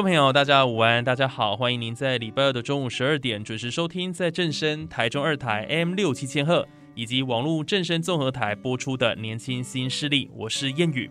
众朋友，大家午安，大家好，欢迎您在礼拜二的中午十二点准时收听，在正声台中二台 M 六七千赫以及网络正声综合台播出的《年轻新势力》，我是燕语。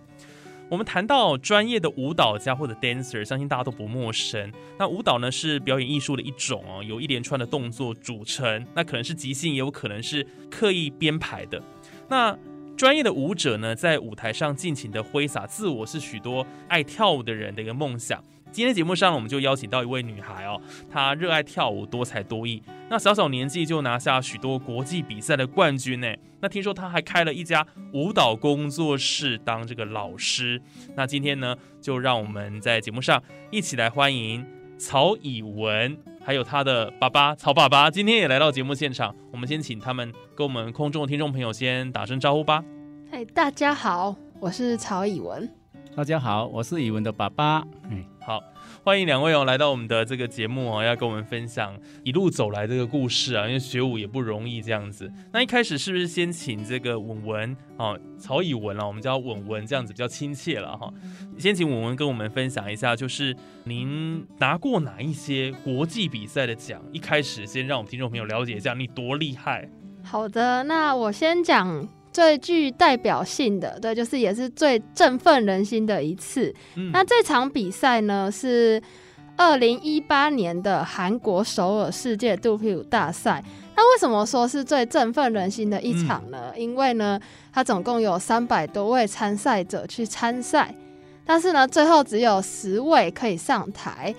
我们谈到专业的舞蹈家或者 dancer，相信大家都不陌生。那舞蹈呢是表演艺术的一种哦，由一连串的动作组成，那可能是即兴，也有可能是刻意编排的。那专业的舞者呢，在舞台上尽情的挥洒自我，是许多爱跳舞的人的一个梦想。今天节目上，我们就邀请到一位女孩哦，她热爱跳舞，多才多艺。那小小年纪就拿下许多国际比赛的冠军呢。那听说她还开了一家舞蹈工作室，当这个老师。那今天呢，就让我们在节目上一起来欢迎曹以文，还有她的爸爸曹爸爸，今天也来到节目现场。我们先请他们跟我们空中的听众朋友先打声招呼吧。嗨，大家好，我是曹以文。大家好，我是以文的爸爸。嗯，好，欢迎两位哦，来到我们的这个节目哦，要跟我们分享一路走来这个故事啊。因为学武也不容易，这样子。那一开始是不是先请这个文文哦，曹以文啊，我们叫文文，这样子比较亲切了哈。先请文文跟我们分享一下，就是您拿过哪一些国际比赛的奖？一开始先让我们听众朋友了解一下你多厉害。好的，那我先讲。最具代表性的，对，就是也是最振奋人心的一次。那这场比赛呢，是二零一八年的韩国首尔世界肚皮舞大赛。那为什么说是最振奋人心的一场呢？因为呢，它总共有三百多位参赛者去参赛，但是呢，最后只有十位可以上台。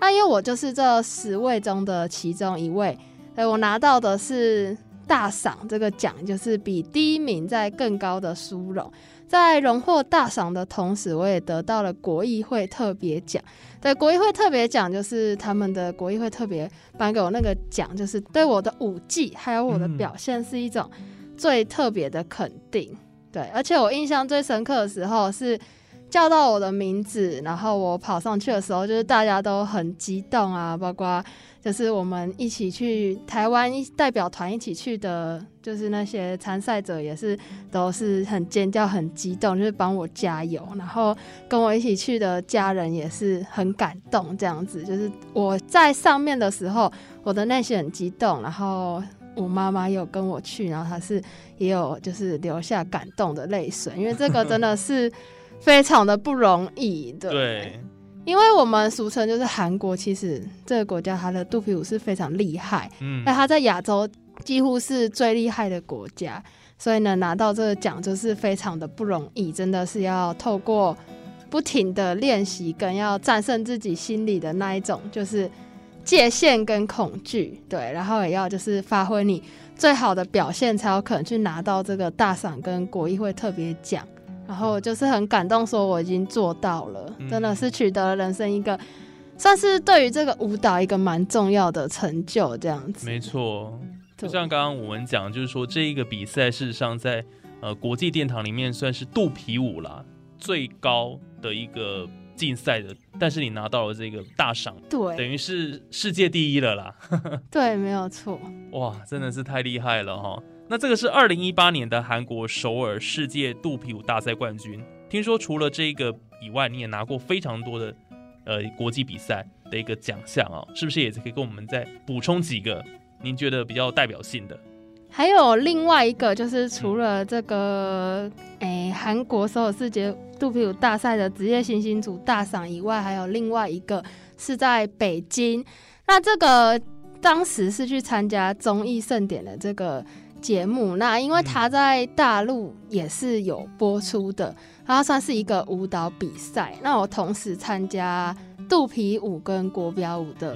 那因为我就是这十位中的其中一位，所以我拿到的是。大赏这个奖就是比第一名在更高的殊荣，在荣获大赏的同时，我也得到了国议会特别奖。对，国议会特别奖就是他们的国议会特别颁给我那个奖，就是对我的舞技还有我的表现是一种最特别的肯定。对，而且我印象最深刻的时候是叫到我的名字，然后我跑上去的时候，就是大家都很激动啊，包括。就是我们一起去台湾代表团一起去的，就是那些参赛者也是都是很尖叫、很激动，就是帮我加油。然后跟我一起去的家人也是很感动，这样子。就是我在上面的时候，我的内心很激动，然后我妈妈有跟我去，然后她是也有就是流下感动的泪水，因为这个真的是非常的不容易。对。因为我们俗称就是韩国，其实这个国家它的肚皮舞是非常厉害，嗯，那它在亚洲几乎是最厉害的国家，所以呢拿到这个奖就是非常的不容易，真的是要透过不停的练习，跟要战胜自己心里的那一种就是界限跟恐惧，对，然后也要就是发挥你最好的表现，才有可能去拿到这个大赏跟国议会特别奖。然后就是很感动，说我已经做到了，真的是取得了人生一个，算是对于这个舞蹈一个蛮重要的成就，这样子。没错，就像刚刚我们讲，就是说这一个比赛事实上在呃国际殿堂里面算是肚皮舞啦最高的一个竞赛的，但是你拿到了这个大赏，对，等于是世界第一了啦。对，没有错。哇，真的是太厉害了哈。那这个是二零一八年的韩国首尔世界肚皮舞大赛冠军。听说除了这个以外，你也拿过非常多的呃国际比赛的一个奖项啊，是不是也可以跟我们再补充几个您觉得比较代表性的？还有另外一个就是除了这个诶韩国首尔世界肚皮舞大赛的职业新星组大赏以外，还有另外一个是在北京。那这个当时是去参加综艺盛典的这个。节目。那因为他在大陆也是有播出的，他算是一个舞蹈比赛。那我同时参加肚皮舞跟国标舞的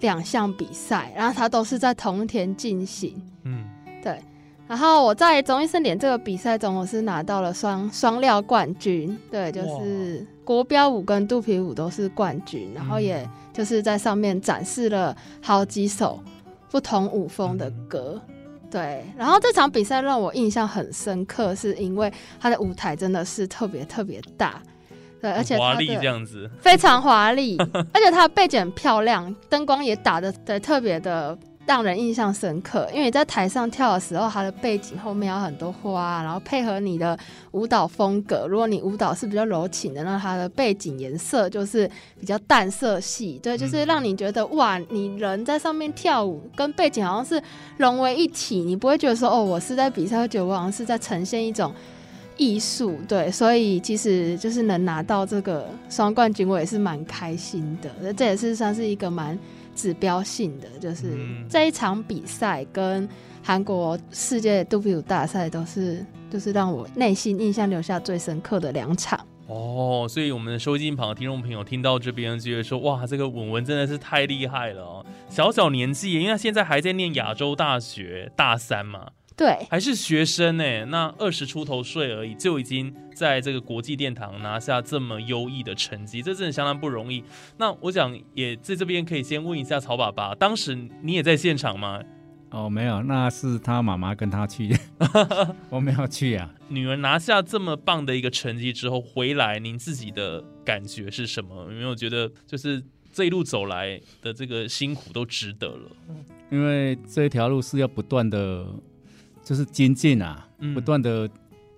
两项比赛，然后它都是在同一天进行。嗯，对。然后我在综艺盛典这个比赛中，我是拿到了双双料冠军。对，就是国标舞跟肚皮舞都是冠军，然后也就是在上面展示了好几首不同舞风的歌。对，然后这场比赛让我印象很深刻，是因为它的舞台真的是特别特别大，对，而且华丽这样子，非常华丽，而且它的背景很漂亮，灯光也打的对特别的。让人印象深刻，因为你在台上跳的时候，它的背景后面有很多花，然后配合你的舞蹈风格。如果你舞蹈是比较柔情的，那它的背景颜色就是比较淡色系，对，就是让你觉得哇，你人在上面跳舞，跟背景好像是融为一体，你不会觉得说哦，我是在比赛，会觉得我好像是在呈现一种艺术，对，所以其实就是能拿到这个双冠军，我也是蛮开心的。这也是算是一个蛮。指标性的就是这一场比赛跟韩国世界杜比舞大赛都是，就是让我内心印象留下最深刻的两场哦。所以我们的收音旁的听众朋友听到这边，就会说：“哇，这个文文真的是太厉害了哦！小小年纪，因为他现在还在念亚洲大学大三嘛。”对，还是学生呢，那二十出头岁而已，就已经在这个国际殿堂拿下这么优异的成绩，这真的相当不容易。那我想也在这边可以先问一下曹爸爸，当时你也在现场吗？哦，没有，那是他妈妈跟他去，我没有去啊。女儿拿下这么棒的一个成绩之后回来，您自己的感觉是什么？有没有觉得就是这一路走来的这个辛苦都值得了？因为这一条路是要不断的。就是精进啊，不断的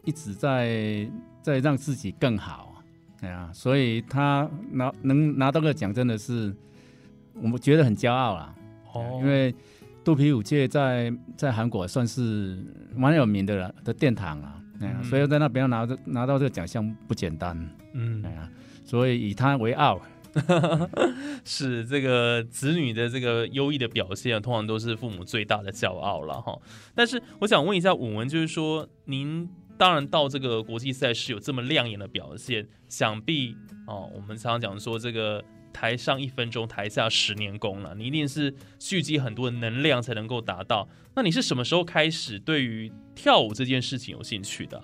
一直在在让自己更好，对啊，所以他拿能拿到个奖，真的是我们觉得很骄傲啦。哦，因为肚皮舞界在在韩国算是蛮有名的了的殿堂啊，对啊，所以在那边拿着拿到这个奖项不简单，嗯，对啊，所以以他为傲。是这个子女的这个优异的表现，通常都是父母最大的骄傲了哈。但是我想问一下文文，就是说您当然到这个国际赛事有这么亮眼的表现，想必哦，我们常常讲说这个台上一分钟，台下十年功了，你一定是蓄积很多能量才能够达到。那你是什么时候开始对于跳舞这件事情有兴趣的？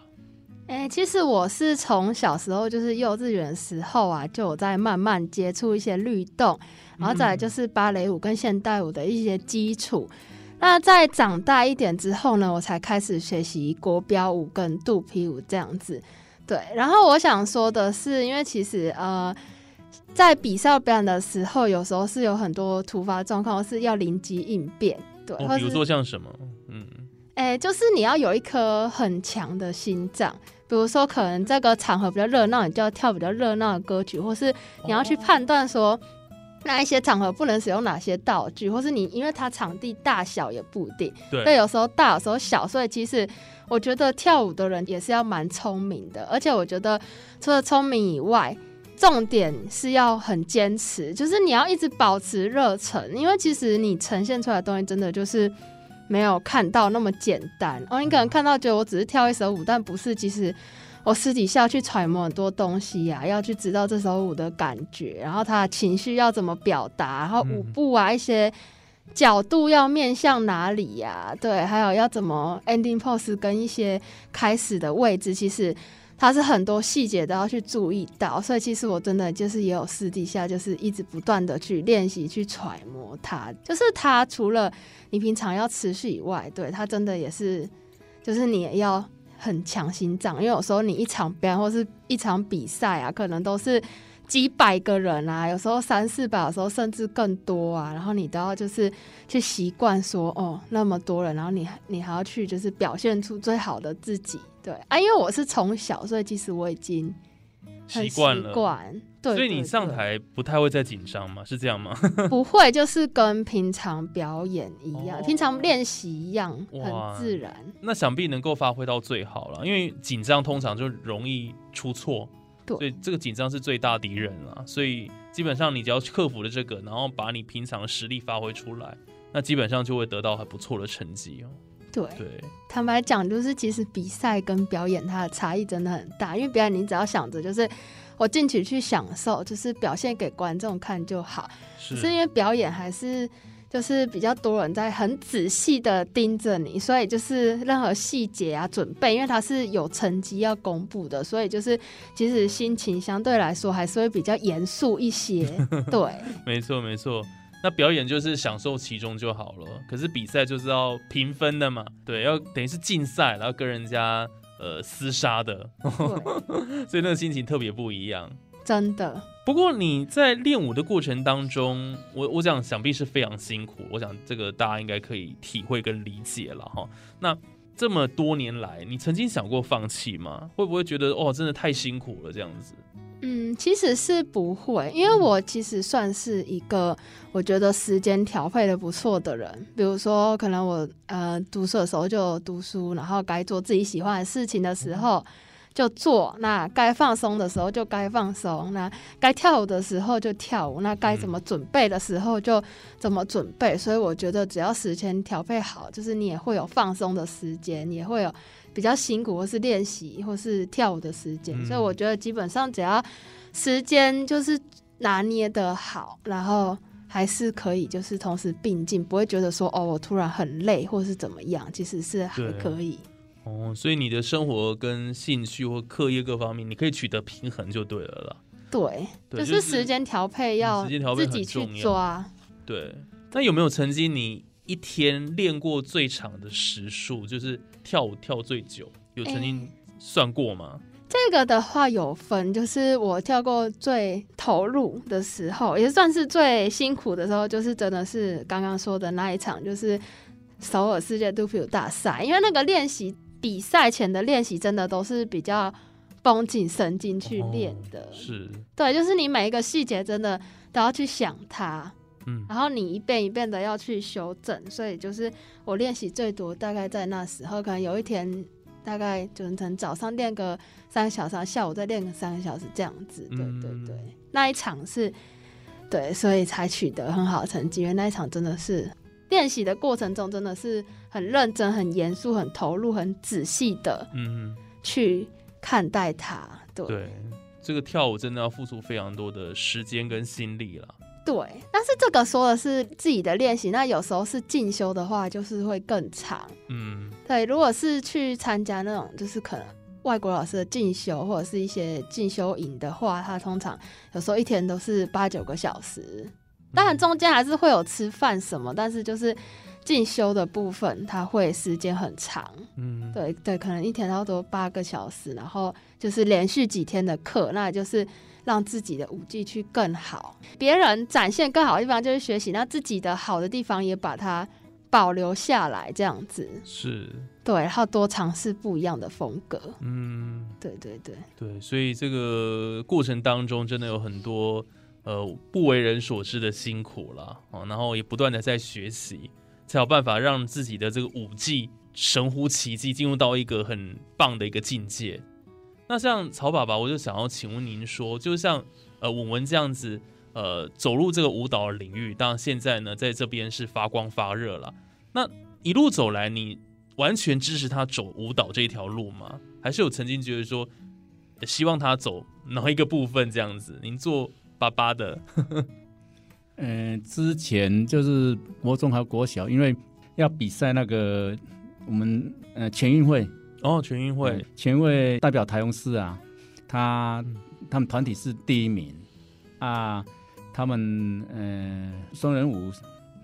哎，其实我是从小时候就是幼稚园时候啊，就有在慢慢接触一些律动，然后再来就是芭蕾舞跟现代舞的一些基础。那在长大一点之后呢，我才开始学习国标舞跟肚皮舞这样子。对，然后我想说的是，因为其实呃，在比赛表演的时候，有时候是有很多突发状况是要临机应变。对，比如说像什么？嗯，哎，就是你要有一颗很强的心脏。比如说，可能这个场合比较热闹，你就要跳比较热闹的歌曲，或是你要去判断说，那一些场合不能使用哪些道具，或是你因为它场地大小也不一定，对，有时候大，有时候小，所以其实我觉得跳舞的人也是要蛮聪明的，而且我觉得除了聪明以外，重点是要很坚持，就是你要一直保持热忱，因为其实你呈现出来的东西真的就是。没有看到那么简单哦，你可能看到觉得我只是跳一首舞，但不是。其实我私底下去揣摩很多东西呀，要去知道这首舞的感觉，然后他的情绪要怎么表达，然后舞步啊一些角度要面向哪里呀？对，还有要怎么 ending pose 跟一些开始的位置，其实。它是很多细节都要去注意到，所以其实我真的就是也有私底下就是一直不断的去练习去揣摩它，就是它除了你平常要持续以外，对它真的也是，就是你也要很强心脏，因为有时候你一场表演或是一场比赛啊，可能都是。几百个人啊，有时候三四百，有时候甚至更多啊。然后你都要就是去习惯说，哦，那么多人，然后你你还要去就是表现出最好的自己，对啊。因为我是从小，所以其实我已经习惯了。对，所以你上台不太会再紧张吗？是这样吗？不会，就是跟平常表演一样，平常练习一样，很自然。那想必能够发挥到最好了，因为紧张通常就容易出错。所以这个紧张是最大敌人啊，所以基本上你只要克服了这个，然后把你平常的实力发挥出来，那基本上就会得到很不错的成绩哦。对，对，坦白讲，就是其实比赛跟表演它的差异真的很大，因为表演你只要想着就是我进去去享受，就是表现给观众看就好，是是。因为表演还是。就是比较多人在很仔细的盯着你，所以就是任何细节啊准备，因为它是有成绩要公布的，所以就是其实心情相对来说还是会比较严肃一些。对，没错没错。那表演就是享受其中就好了，可是比赛就是要评分的嘛，对，要等于是竞赛，然后跟人家呃厮杀的，所以那个心情特别不一样。真的。不过你在练舞的过程当中，我我想想必是非常辛苦。我想这个大家应该可以体会跟理解了哈。那这么多年来，你曾经想过放弃吗？会不会觉得哦，真的太辛苦了这样子？嗯，其实是不会，因为我其实算是一个我觉得时间调配的不错的人。比如说，可能我呃读书的时候就读书，然后该做自己喜欢的事情的时候。就做，那该放松的时候就该放松，那该跳舞的时候就跳舞，那该怎么准备的时候就怎么准备。所以我觉得只要时间调配好，就是你也会有放松的时间，也会有比较辛苦或是练习或是跳舞的时间。所以我觉得基本上只要时间就是拿捏的好，然后还是可以就是同时并进，不会觉得说哦我突然很累或是怎么样，其实是还可以。哦，所以你的生活跟兴趣或课业各方面，你可以取得平衡就对了啦。对，就是时间调配要自己去抓。对，那有没有曾经你一天练过最长的时数，就是跳舞跳最久，有曾经算过吗？这个的话有分，就是我跳过最投入的时候，也算是最辛苦的时候，就是真的是刚刚说的那一场，就是首尔世界杜比舞大赛，因为那个练习。比赛前的练习真的都是比较绷紧神经去练的，是。对，就是你每一个细节真的都要去想它，嗯，然后你一遍一遍的要去修正，所以就是我练习最多大概在那时候，可能有一天大概就能早上练个三个小时，下午再练个三个小时这样子，对对对，那一场是对，所以才取得很好的成绩，因为那一场真的是。练习的过程中，真的是很认真、很严肃、很投入、很仔细的，嗯，去看待它。对，这个跳舞真的要付出非常多的时间跟心力了。对，但是这个说的是自己的练习，那有时候是进修的话，就是会更长。嗯，对，如果是去参加那种，就是可能外国老师的进修或者是一些进修营的话，他通常有时候一天都是八九个小时。当然，中间还是会有吃饭什么，但是就是进修的部分，它会时间很长。嗯，对对，可能一天差不多八个小时，然后就是连续几天的课，那就是让自己的舞技去更好，别人展现更好的地方就是学习，那自己的好的地方也把它保留下来，这样子是对，然后多尝试不一样的风格。嗯，对对对对，所以这个过程当中真的有很多。呃，不为人所知的辛苦了啊，然后也不断的在学习，才有办法让自己的这个舞技神乎其技，进入到一个很棒的一个境界。那像曹爸爸，我就想要请问您说，就像呃文文这样子，呃走入这个舞蹈领域，当然现在呢在这边是发光发热了。那一路走来，你完全支持他走舞蹈这一条路吗？还是有曾经觉得说，希望他走哪一个部分这样子？您做。巴巴的，嗯，之前就是国中还有国小，因为要比赛那个我们呃全运会。哦，全运会。全运会代表台中市啊，他他们团体是第一名。啊，他们呃双人舞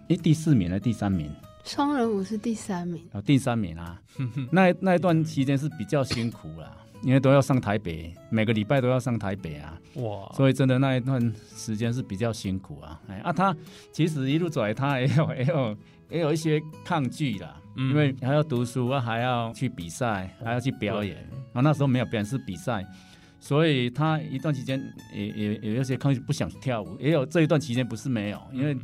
诶第四名还是第三名？双人舞是第三名。哦，第三名啊，那那一段期间是比较辛苦了。因为都要上台北，每个礼拜都要上台北啊，哇！所以真的那一段时间是比较辛苦啊。哎啊，他其实一路走来，他也有 也有也有一些抗拒啦，因为还要读书啊，还要去比赛，还要去表演。啊，那时候没有表演是比赛，所以他一段期间也也也有些抗拒，不想跳舞。也有这一段期间不是没有，因为。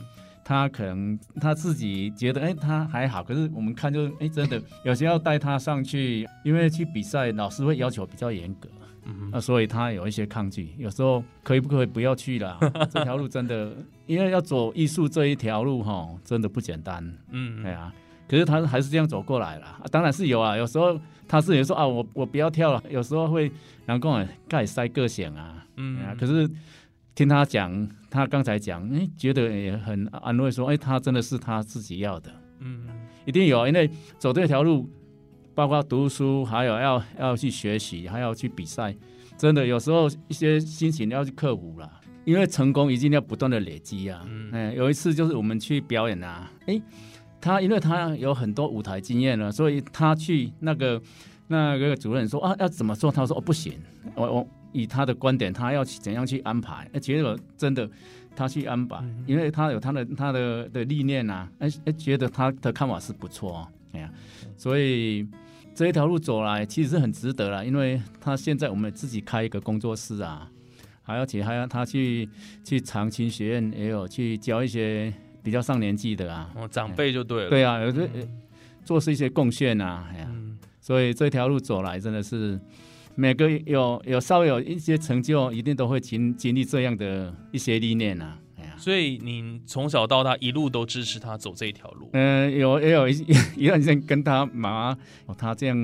他可能他自己觉得，哎，他还好。可是我们看，就哎，真的有些要带他上去，因为去比赛，老师会要求比较严格，嗯，那所以他有一些抗拒。有时候可以不可以不要去了？这条路真的，因为要走艺术这一条路，哈，真的不简单。嗯，对啊。可是他还是这样走过来了。当然是有啊，有时候他是也说啊，我我不要跳了。有时候会然后跟我盖塞个险啊，嗯，可是听他讲，他刚才讲，哎，觉得也很安慰，说，哎，他真的是他自己要的，嗯，一定有，因为走这条路，包括读书，还有要要去学习，还要去比赛，真的有时候一些心情要去克服了。因为成功一定要不断的累积啊！哎，有一次就是我们去表演啊，哎，他因为他有很多舞台经验了，所以他去那个那个主任说啊，要怎么做？他说哦不行，我我以他的观点，他要怎样去安排？哎，结果真的他去安排，因为他有他的他的的历练呐，哎哎，觉得他的看法是不错，哎呀，所以这一条路走来其实是很值得了，因为他现在我们自己开一个工作室啊。还要去，还要他去去长青学院，也有去教一些比较上年纪的啊，哦，长辈就对了，对啊，有这做是一些贡献呐，哎呀，所以这条路走来真的是每个有有稍微有一些成就，一定都会经经历这样的一些历练呐，哎呀，所以你从小到大一路都支持他走这一条路，嗯，有也有一 一段时间跟他妈，哦，他这样，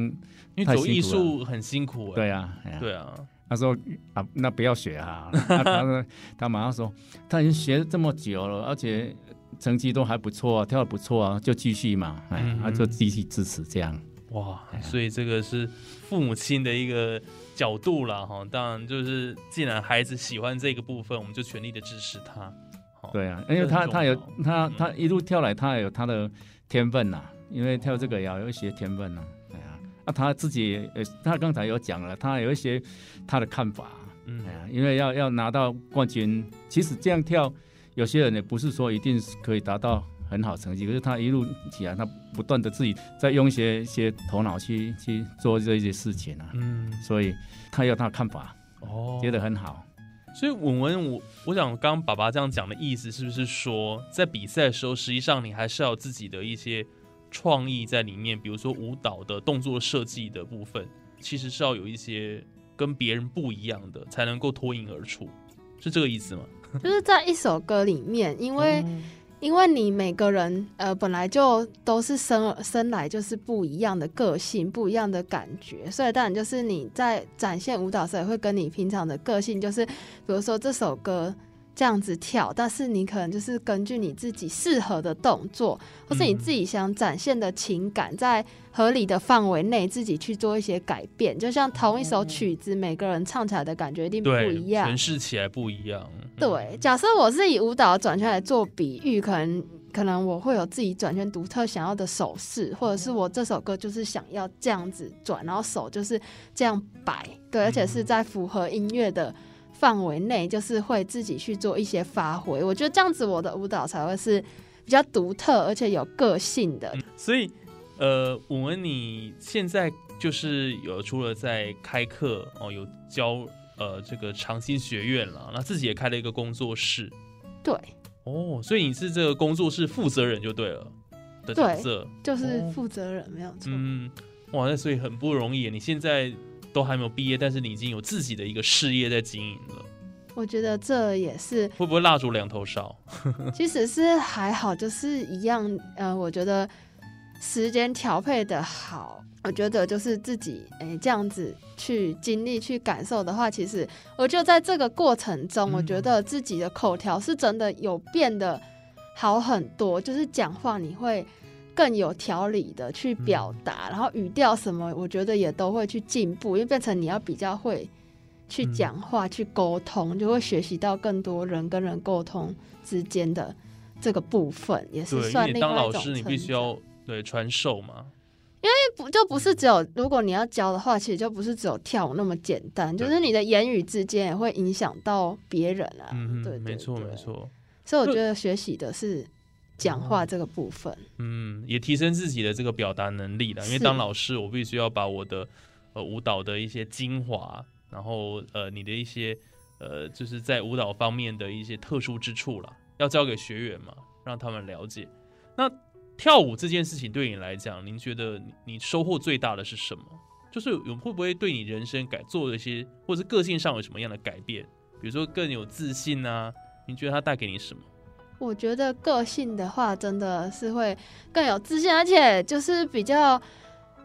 因为走艺术很辛苦，对啊，对啊。他说啊，那不要学啊！他说他马上说，他已经学这么久了，而且成绩都还不错啊，跳的不错啊，就继续嘛，哎，他就继续支持这样。哇，所以这个是父母亲的一个角度了哈。当然，就是既然孩子喜欢这个部分，我们就全力的支持他。对啊，因为他他有他他一路跳来，他有他的天分呐，因为跳这个也要有一些天分呐。那他自己呃，他刚才有讲了，他有一些他的看法，嗯，因为要要拿到冠军，其实这样跳，有些人也不是说一定是可以达到很好成绩，可是他一路起来，他不断的自己在用一些一些头脑去去做这些事情啊，嗯，所以他有他的看法，哦，觉得很好。所以文文，我我想刚刚爸爸这样讲的意思，是不是说在比赛的时候，实际上你还是要自己的一些。创意在里面，比如说舞蹈的动作设计的部分，其实是要有一些跟别人不一样的，才能够脱颖而出，是这个意思吗？就是在一首歌里面，因为因为你每个人呃本来就都是生生来就是不一样的个性，不一样的感觉，所以当然就是你在展现舞蹈时，也会跟你平常的个性，就是比如说这首歌。这样子跳，但是你可能就是根据你自己适合的动作，或是你自己想展现的情感，在合理的范围内自己去做一些改变。就像同一首曲子，每个人唱起来的感觉一定不一样，诠释起来不一样。对，假设我是以舞蹈转圈来做比喻，可能可能我会有自己转圈独特想要的手势，或者是我这首歌就是想要这样子转，然后手就是这样摆，对，而且是在符合音乐的。范围内就是会自己去做一些发挥，我觉得这样子我的舞蹈才会是比较独特而且有个性的。所以，呃，我们你现在就是有除了在开课哦，有教呃这个长兴学院了，那自己也开了一个工作室。对，哦，所以你是这个工作室负责人就对了的角色，就是负责人没有错。嗯，哇，那所以很不容易，你现在。都还没有毕业，但是你已经有自己的一个事业在经营了。我觉得这也是会不会蜡烛两头烧？其实是还好，就是一样。呃，我觉得时间调配的好，我觉得就是自己哎这样子去经历、去感受的话，其实我就在这个过程中，我觉得自己的口条是真的有变得好很多，就是讲话你会。更有条理的去表达，然后语调什么，我觉得也都会去进步，因为变成你要比较会去讲话、去沟通，就会学习到更多人跟人沟通之间的这个部分，也是算另外一种。当老师，你必须要对传授嘛。因为不就不是只有，如果你要教的话，其实就不是只有跳舞那么简单，就是你的言语之间也会影响到别人啊。嗯，对，没错，没错。所以我觉得学习的是。讲话这个部分，嗯，也提升自己的这个表达能力了。因为当老师，我必须要把我的呃舞蹈的一些精华，然后呃你的一些呃就是在舞蹈方面的一些特殊之处了，要交给学员嘛，让他们了解。那跳舞这件事情对你来讲，您觉得你收获最大的是什么？就是有会不会对你人生改做一些，或者是个性上有什么样的改变？比如说更有自信啊？您觉得它带给你什么？我觉得个性的话，真的是会更有自信，而且就是比较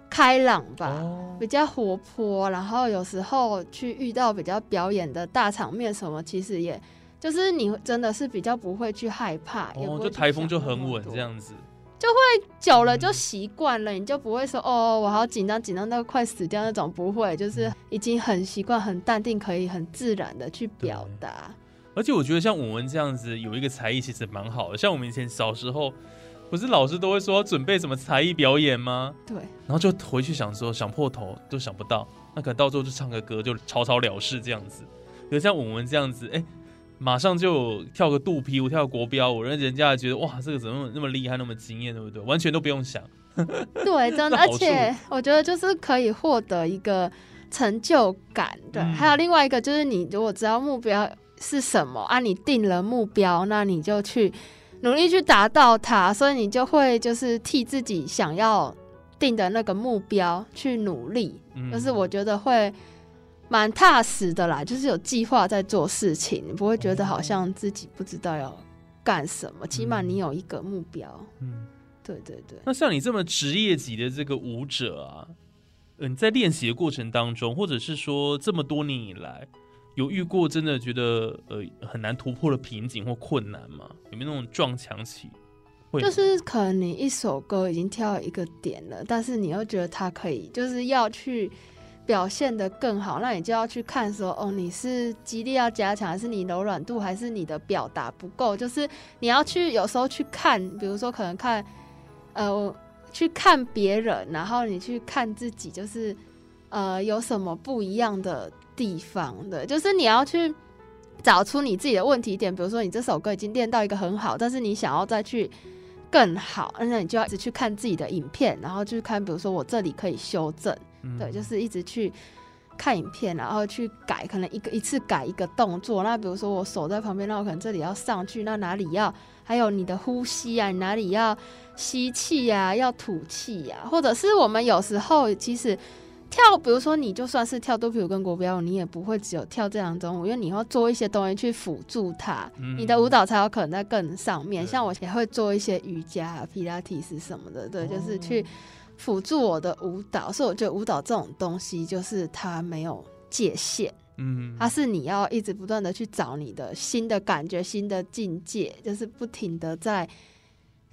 开朗吧，哦比较活泼。然后有时候去遇到比较表演的大场面什么，其实也就是你真的是比较不会去害怕，也不哦，会去就台风就很稳这样子。就会久了就习惯了，你就不会说哦，我好紧张，紧张到快死掉那种，不会，就是已经很习惯、很淡定，可以很自然的去表达。而且我觉得像我们这样子有一个才艺，其实蛮好的。像我们以前小时候，不是老师都会说要准备什么才艺表演吗？对，然后就回去想说，想破头都想不到，那可能到最后就唱个歌就草草了事这样子。可是像我们这样子，哎、马上就跳个肚皮舞、跳个国标舞，让人家觉得哇，这个怎么那么厉害、那么惊艳，对不对？完全都不用想。对，真的，而且我觉得就是可以获得一个成就感。对，嗯还有另外一个就是你如果知道目标是什么啊，你定了目标，那你就去努力去达到它，所以你就会就是替自己想要定的那个目标去努力。嗯就是我觉得会蛮踏实的啦，就是有计划在做事情，你不会觉得好像自己不知道要干什么，起码你有一个目标。嗯。对对对。那像你这么职业级的这个舞者啊，呃，你在练习的过程当中，或者是说这么多年以来，有遇过真的觉得呃很难突破的瓶颈或困难吗？有没有那种撞墙期？就是可能你一首歌已经跳一个点了，但是你又觉得它可以，就是要去表现的更好，那你就要去看说，哦，你是肌力要加强，还是你柔软度，还是你的表达不够？就是你要去有时候去看，比如说可能看，呃，去看别人，然后你去看自己，就是呃有什么不一样的地方的，就是你要去。找出你自己的问题点，比如说你这首歌已经练到一个很好，但是你想要再去更好，那你就要一直去看自己的影片，然后去看，比如说我这里可以修正，嗯对，就是一直去看影片，然后去改，可能一个一次改一个动作。那比如说我手在旁边，那我可能这里要上去，那哪里要，还有你的呼吸啊，你哪里要吸气呀、要吐气呀、或者是我们有时候其实。跳，比如说你就算是跳肚皮舞跟国标舞，你也不会只有跳这两种舞，因为你要做一些东西去辅助它，嗯你的舞蹈才有可能在更上面。像我也会做一些瑜伽、啊、皮拉提斯什么的，对，就是哦去辅助我的舞蹈。所以我觉得舞蹈这种东西，就是它没有界限，嗯它是你要一直不断的去找你的新的感觉、新的境界，就是不停的在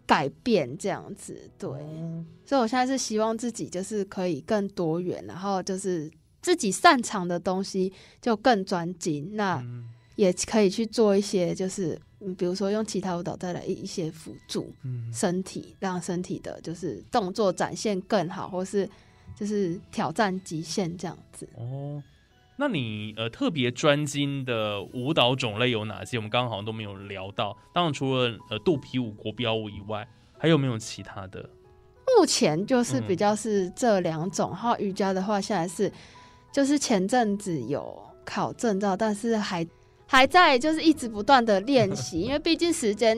改变这样子。对，哦所以我现在是希望自己就是可以更多元，然后就是自己擅长的东西就更专精。那嗯也可以去做一些，就是嗯，比如说用其他舞蹈带来一一些辅助嗯身体，让身体的就是动作展现更好，或是就是挑战极限这样子。哦，那你呃特别专精的舞蹈种类有哪些？我们刚刚好像都没有聊到。当然，除了呃肚皮舞、国标舞以外，还有没有其他的？目前就是嗯比较是这两种，然后瑜伽的话，现在是就是前阵子有考证照，但是还还在就是一直不断的练习，因为毕竟时间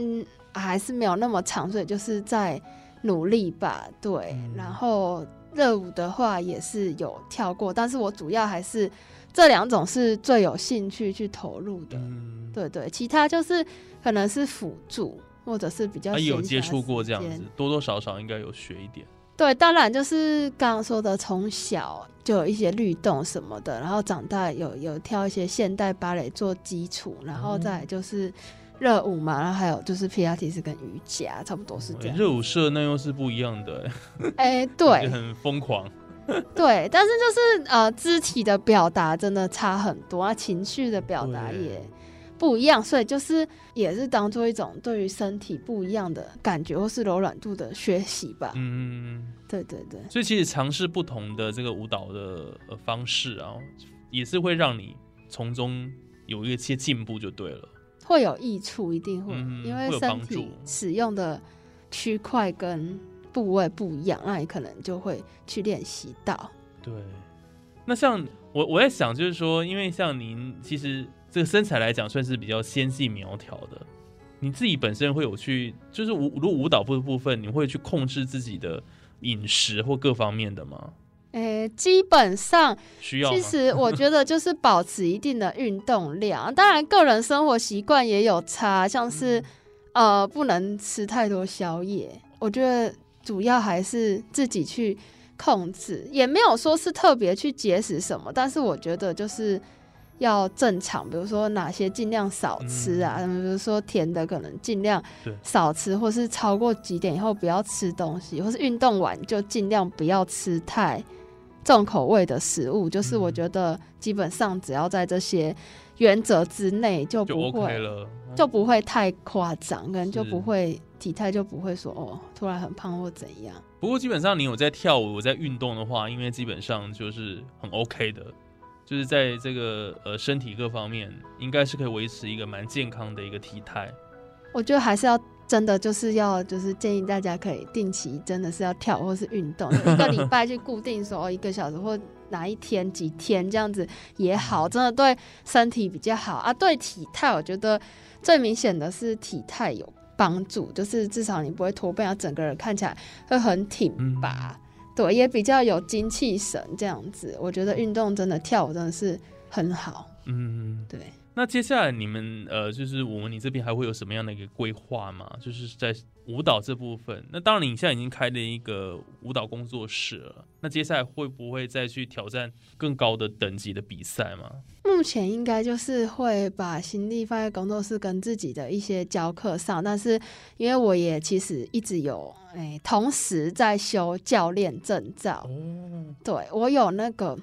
还是没有那么长，所以就是在努力吧。对，嗯然后热舞的话也是有跳过，但是我主要还是这两种是最有兴趣去投入的。嗯，对对，其他就是可能是辅助。或者是比较有接触过这样子，多多少少应该有学一点。对，当然就是刚刚说的，从小就有一些律动什么的，然后长大有有跳一些现代芭蕾做基础，然后再就是热舞嘛，然后还有就是皮拉提斯跟瑜伽，差不多是这样。欸热舞社那又是不一样的、欸，哎、就对很疯狂。对，但是就是呃，肢体的表达真的差很多，啊，情绪的表达也不一样，所以就是也是当做一种对于身体不一样的感觉或是柔软度的学习吧。嗯，对对对。所以其实尝试不同的这个舞蹈的呃方式啊，也是会让你从中有一些进步，就对了。会有益处，一定会，嗯因为身体使用的区块跟部位不一样，那你可能就会去练习到。对，那像我我在想，就是说，因为像您其实这个身材来讲算是比较纤细苗条的，你自己本身会有去，就是舞如果舞蹈部部分，你会去控制自己的饮食或各方面的吗？诶、基本上，需要？其实我觉得就是保持一定的运动量，当然个人生活习惯也有差，像是。呃，不能吃太多宵夜。我觉得主要还是自己去控制，也没有说是特别去节食什么，但是我觉得就是要正常，比如说哪些尽量少吃啊，比如说甜的可能尽量少吃，或是超过几点以后不要吃东西，或是运动完就尽量不要吃太重口味的食物。就是我觉得基本上只要在这些。原则之内就不会了，就不会太夸张，可能就不会体态就不会说哦，突然很胖或怎样。不过基本上你有在跳舞、在运动的话，因为基本上就是很 OK 的，就是在这个呃身体各方面，应该是可以维持一个蛮健康的一个体态。我觉得还是要真的就是要就是建议大家可以定期真的是要跳或是运动，一个礼拜去固定说一个小时或。哪一天几天这样子也好，真的对身体比较好啊。对体态，我觉得最明显的是体态有帮助，就是至少你不会驼背，啊，整个人看起来会很挺拔。对，也比较有精气神这样子。我觉得运动真的跳舞真的是很好。嗯，对。那接下来你们呃，就是我们你这边还会有什么样的一个规划吗？就是在舞蹈这部分。那当然，你现在已经开了一个舞蹈工作室了。那接下来会不会再去挑战更高的等级的比赛吗？目前应该就是会把心力放在工作室跟自己的一些教课上。但是因为我也其实一直有哎，同时在修教练证照。哦，对我有那个。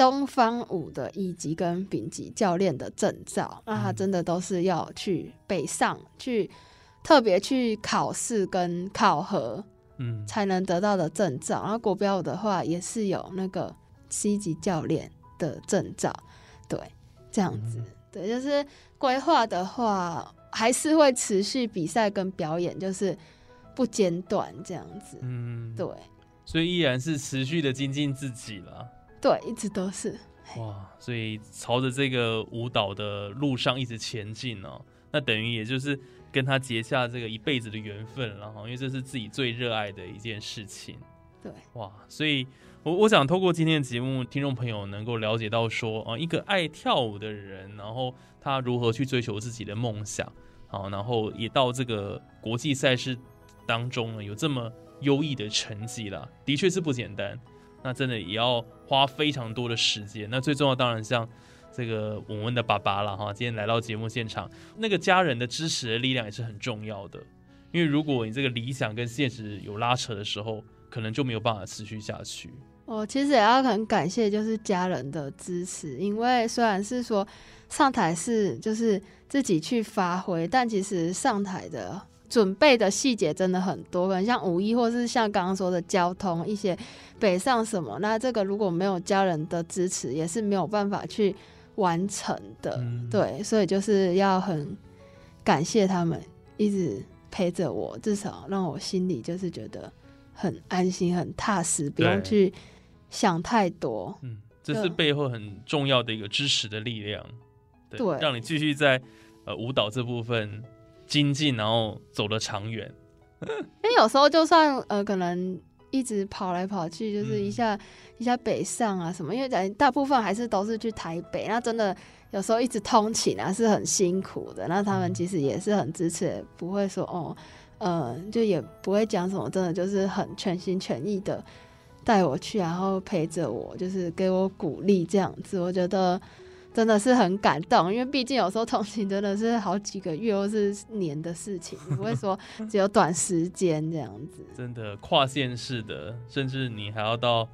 东方舞的一级跟丙级教练的证照，那他真的都是要去北上去特别去考试跟考核，嗯，才能得到的证照。然后国标舞的话，也是有那个 C 级教练的证照，对，这样子，对，就是规划的话，还是会持续比赛跟表演，就是不间断这样子，嗯，对，所以依然是持续的精进自己了。对，一直都是哇，所以朝着这个舞蹈的路上一直前进哦，那等于也就是跟他结下这个一辈子的缘分了哈，因为这是自己最热爱的一件事情。对，哇，所以我我想透过今天的节目，听众朋友能够了解到说啊，一个爱跳舞的人，然后他如何去追求自己的梦想，好，然后也到这个国际赛事当中呢，有这么优异的成绩了，的确是不简单。那真的也要花非常多的时间。那最重要当然像这个文文的爸爸了哈，今天来到节目现场，那个家人的支持的力量也是很重要的。因为如果你这个理想跟现实有拉扯的时候，可能就没有办法持续下去。我其实也要很感谢就是家人的支持，因为虽然是说上台是就是自己去发挥，但其实上台的。准备的细节真的很多，可能像五一，或是像刚刚说的交通一些北上什么，那这个如果没有家人的支持，也是没有办法去完成的。对，所以就是要很感谢他们一直陪着我，至少让我心里就是觉得很安心、很踏实，不用去想太多。嗯，这是背后很重要的一个支持的力量，对，让你继续在呃舞蹈这部分。精进，然后走得长远。因为有时候就算呃，可能一直跑来跑去，就是一下一下北上啊什么，因为在大部分还是都是去台北，那真的有时候一直通勤啊是很辛苦的。那他们其实也是很支持，不会说哦，呃，就也不会讲什么，真的就是很全心全意的带我去，然后陪着我，就是给我鼓励这样子。我觉得。真的是很感动，因为毕竟有时候通勤真的是好几个月或是年的事情，不会说 只有短时间这样子。真的跨县市的，甚至你还要到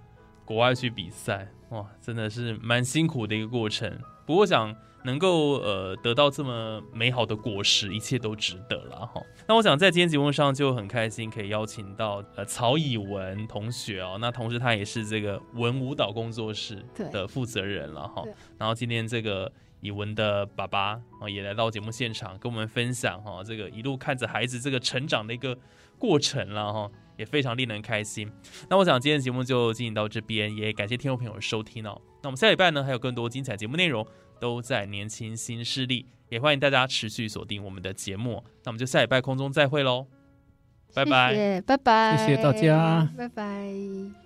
国外去比赛，哇，真的是蛮辛苦的一个过程。不过想。能够呃得到这么美好的果实，一切都值得了哈。那我想在今天节目上就很开心，可以邀请到呃曹以文同学哦。那同时他也是这个文舞蹈工作室的负责人了哈。然后今天这个以文的爸爸啊也来到节目现场，跟我们分享哈这个一路看着孩子这个成长的一个过程了哈，也非常令人开心。那我想今天节目就进行到这边，也感谢听众朋友的收听哦。那我们下礼拜呢还有更多精彩节目内容。都在年轻新势力，也欢迎大家持续锁定我们的节目。那我们就下礼拜空中再会喽，拜拜，拜拜，谢谢大家，拜拜。